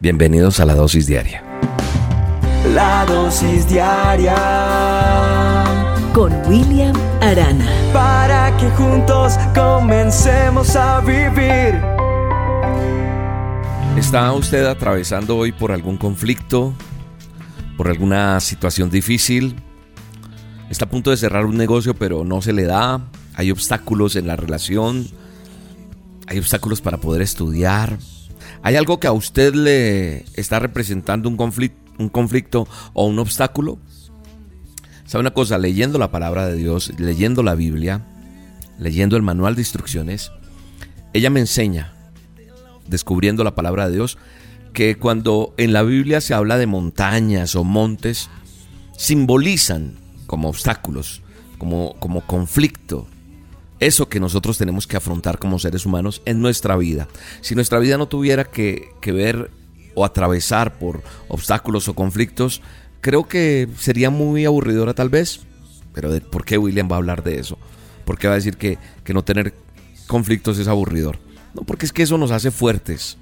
Bienvenidos a la dosis diaria. La dosis diaria con William Arana. Para que juntos comencemos a vivir. ¿Está usted atravesando hoy por algún conflicto? ¿Por alguna situación difícil? ¿Está a punto de cerrar un negocio pero no se le da? ¿Hay obstáculos en la relación? ¿Hay obstáculos para poder estudiar? ¿Hay algo que a usted le está representando un conflicto, un conflicto o un obstáculo? ¿Sabe una cosa? Leyendo la palabra de Dios, leyendo la Biblia, leyendo el manual de instrucciones, ella me enseña, descubriendo la palabra de Dios, que cuando en la Biblia se habla de montañas o montes, simbolizan como obstáculos, como, como conflicto, eso que nosotros tenemos que afrontar como seres humanos en nuestra vida. Si nuestra vida no tuviera que, ver o atravesar por obstáculos o conflictos, creo que sería muy aburridora tal vez. Pero ¿por qué William va a hablar de eso? ¿Por qué va a decir que, no tener conflictos es aburridor? No, porque es que eso nos hace fuertes.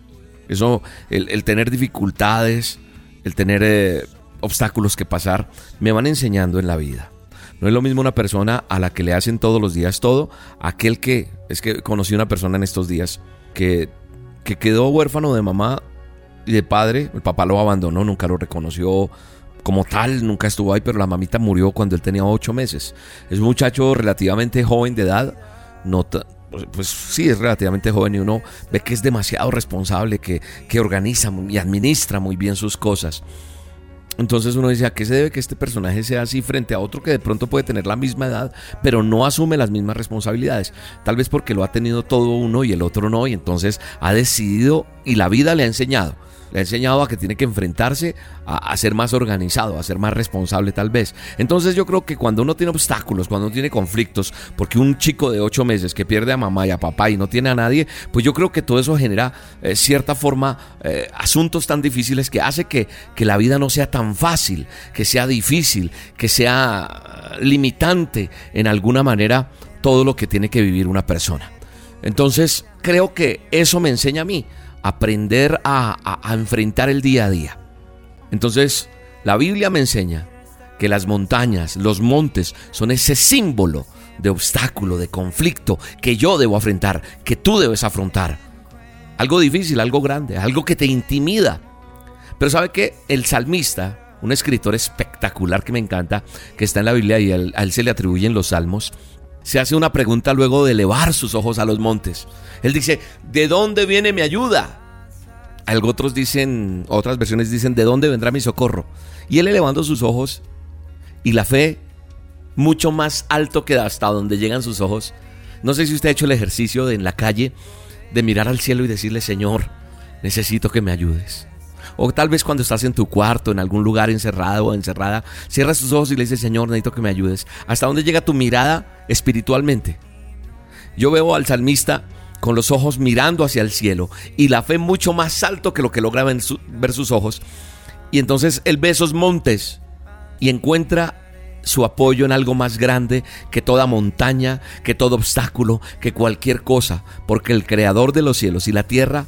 Eso, el, tener dificultades, el tener eh, obstáculos que pasar, me van enseñando en la vida. No es lo mismo una persona a la que le hacen todos los días todo, aquel que, es que conocí una persona en estos días que, que quedó huérfano de mamá y de padre, el papá lo abandonó, nunca lo reconoció como tal, nunca estuvo ahí, pero la mamita murió cuando él tenía ocho meses. Es un muchacho relativamente joven de edad, no pues sí, es relativamente joven y uno ve que es demasiado responsable, que, que organiza y administra muy bien sus cosas. Entonces uno dice, ¿a qué se debe que este personaje sea así frente a otro que de pronto puede tener la misma edad, pero no asume las mismas responsabilidades? Tal vez porque lo ha tenido todo uno y el otro no, y entonces ha decidido y la vida le ha enseñado le ha enseñado a que tiene que enfrentarse a, ser más organizado, a ser más responsable tal vez. Entonces yo creo que cuando uno tiene obstáculos, cuando uno tiene conflictos, porque un chico de ocho meses que pierde a mamá y a papá y no tiene a nadie, pues yo creo que todo eso genera eh, cierta forma eh, asuntos tan difíciles que hace que, que la vida no sea tan fácil, que sea difícil, que sea limitante en alguna manera todo lo que tiene que vivir una persona. Entonces creo que eso me enseña a mí aprender a, enfrentar el día a día. Entonces, la Biblia me enseña que las montañas, los montes, son ese símbolo de obstáculo, de conflicto que yo debo afrontar, que tú debes afrontar. Algo difícil, algo grande, algo que te intimida. Pero sabe que el salmista, un escritor espectacular que me encanta, que está en la Biblia y a él se le atribuyen los salmos, se hace una pregunta luego de elevar sus ojos a los montes. Él dice, ¿de dónde viene mi ayuda? Algo otros dicen, otras versiones dicen, ¿de dónde vendrá mi socorro? Y él elevando sus ojos y la fe mucho más alto que hasta donde llegan sus ojos. No sé si usted ha hecho el ejercicio de en la calle de mirar al cielo y decirle, Señor, necesito que me ayudes. O tal vez cuando estás en tu cuarto, en algún lugar encerrado o encerrada, cierras tus ojos y le dices, Señor, necesito que me ayudes. ¿Hasta dónde llega tu mirada espiritualmente? Yo veo al salmista con los ojos mirando hacia el cielo y la fe mucho más alto que lo que logra ver sus ojos. Y entonces él ve esos montes y encuentra su apoyo en algo más grande que toda montaña, que todo obstáculo, que cualquier cosa, porque el creador de los cielos y la tierra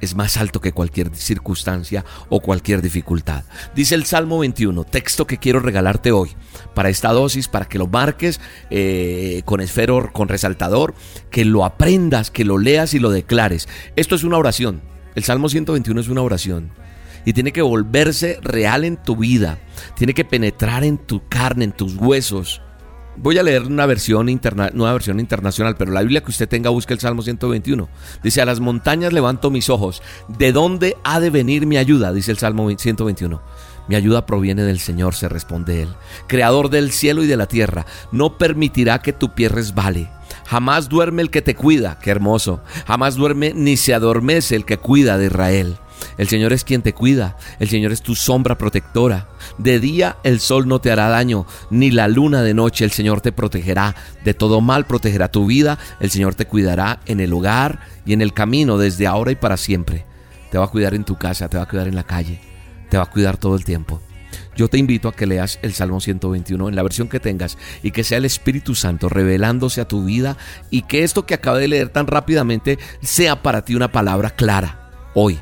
es más alto que cualquier circunstancia o cualquier dificultad. Dice el Salmo 21, texto que quiero regalarte hoy para esta dosis, para que lo marques eh, con esfero, con resaltador, que lo aprendas, que lo leas y lo declares. Esto es una oración. El Salmo 121 es una oración. Y tiene que volverse real en tu vida. Tiene que penetrar en tu carne, en tus huesos Voy a leer una versión interna, nueva versión internacional, pero la Biblia que usted tenga busque el Salmo 121. Dice, a las montañas levanto mis ojos. ¿De dónde ha de venir mi ayuda? Dice el Salmo 121. Mi ayuda proviene del Señor, se responde él. Creador del cielo y de la tierra, no permitirá que tu pie resbale. Jamás duerme el que te cuida, qué hermoso. Jamás duerme ni se adormece el que cuida de Israel. El Señor es quien te cuida, el Señor es tu sombra protectora. De día el sol no te hará daño, ni la luna de noche el Señor te protegerá. De todo mal protegerá tu vida, el Señor te cuidará en el hogar y en el camino desde ahora y para siempre. Te va a cuidar en tu casa, te va a cuidar en la calle, te va a cuidar todo el tiempo. Yo te invito a que leas el Salmo 121 en la versión que tengas y que sea el Espíritu Santo revelándose a tu vida y que esto que acabo de leer tan rápidamente sea para ti una palabra clara hoy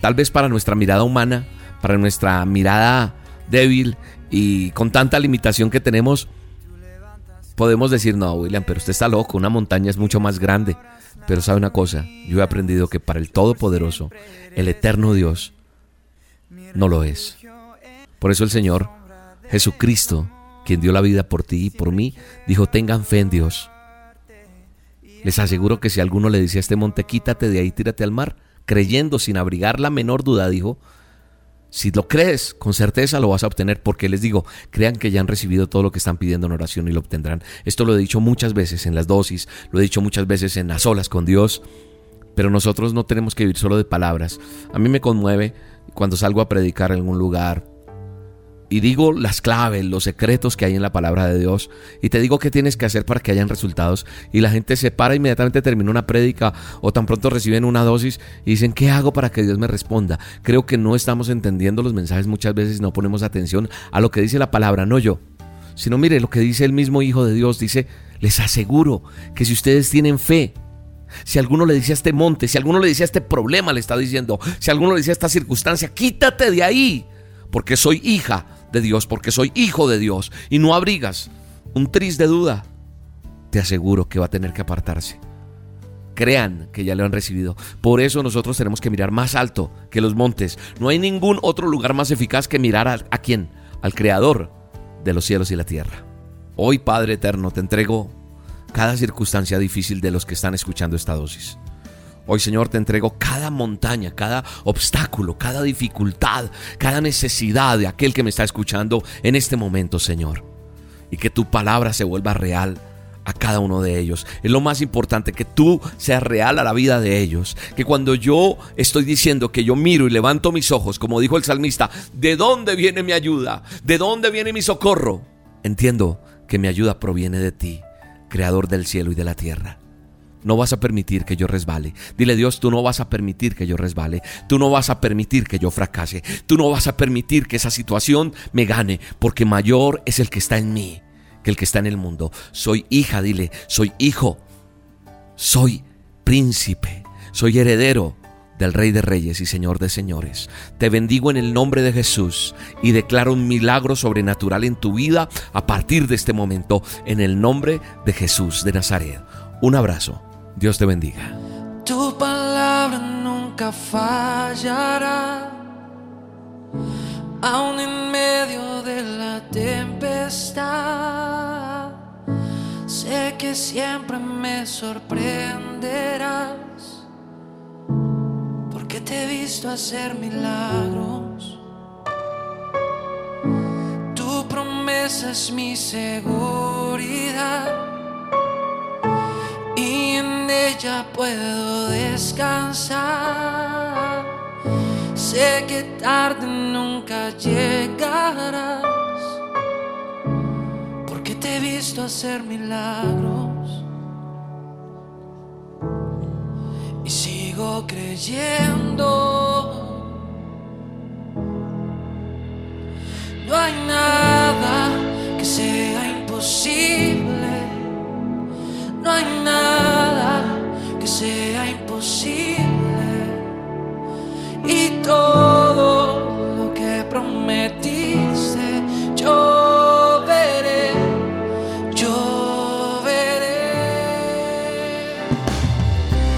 Tal vez para nuestra mirada humana, para nuestra mirada débil y con tanta limitación que tenemos, podemos decir, no, William, pero usted está loco, una montaña es mucho más grande. Pero sabe una cosa, yo he aprendido que para el Todopoderoso, el eterno Dios, no lo es. Por eso el Señor, Jesucristo, quien dio la vida por ti y por mí, dijo, tengan fe en Dios. Les aseguro que si alguno le decía a este monte, quítate de ahí, tírate al mar, creyendo sin abrigar la menor duda, dijo, si lo crees, con certeza lo vas a obtener, porque les digo, crean que ya han recibido todo lo que están pidiendo en oración y lo obtendrán. Esto lo he dicho muchas veces en las dosis, lo he dicho muchas veces en las olas con Dios, pero nosotros no tenemos que vivir solo de palabras. A mí me conmueve cuando salgo a predicar en algún lugar y digo las claves, los secretos que hay en la palabra de Dios y te digo qué tienes que hacer para que hayan resultados y la gente se para inmediatamente termina una prédica o tan pronto reciben una dosis y dicen ¿qué hago para que Dios me responda? Creo que no estamos entendiendo los mensajes muchas veces no ponemos atención a lo que dice la palabra, no yo, sino mire lo que dice el mismo Hijo de Dios, dice, les aseguro que si ustedes tienen fe, si alguno le dice a este monte, si alguno le dice a este problema, le está diciendo, si alguno le dice a esta circunstancia, quítate de ahí, porque soy hija Dios, porque soy hijo de Dios, y no abrigas un tris de duda, te aseguro que va a tener que apartarse. Crean que ya le han recibido. Por eso nosotros tenemos que mirar más alto que los montes. No hay ningún otro lugar más eficaz que mirar a, a quién, al Creador de los cielos y la tierra. Hoy, Padre Eterno, te entrego cada circunstancia difícil de los que están escuchando esta dosis. Hoy, Señor, te entrego cada montaña, cada obstáculo, cada dificultad, cada necesidad de aquel que me está escuchando en este momento, Señor. Y que tu palabra se vuelva real a cada uno de ellos. Es lo más importante, que tú seas real a la vida de ellos. Que cuando yo estoy diciendo que yo miro y levanto mis ojos, como dijo el salmista, ¿de dónde viene mi ayuda? ¿De dónde viene mi socorro? Entiendo que mi ayuda proviene de ti, creador del cielo y de la tierra no vas a permitir que yo resbale. Dile Dios, tú no vas a permitir que yo resbale. Tú no vas a permitir que yo fracase. Tú no vas a permitir que esa situación me gane, porque mayor es el que está en mí que el que está en el mundo. Soy hija, dile, soy hijo. Soy príncipe. Soy heredero del Rey de Reyes y Señor de Señores. Te bendigo en el nombre de Jesús y declaro un milagro sobrenatural en tu vida a partir de este momento en el nombre de Jesús de Nazaret. Un abrazo Dios te bendiga. Tu palabra nunca fallará, aún en medio de la tempestad. Sé que siempre me sorprenderás, porque te he visto hacer milagros. Tu promesa es mi seguridad ya puedo descansar. Sé que tarde nunca llegarás, porque te he visto hacer milagros. Y sigo creyendo. No hay nada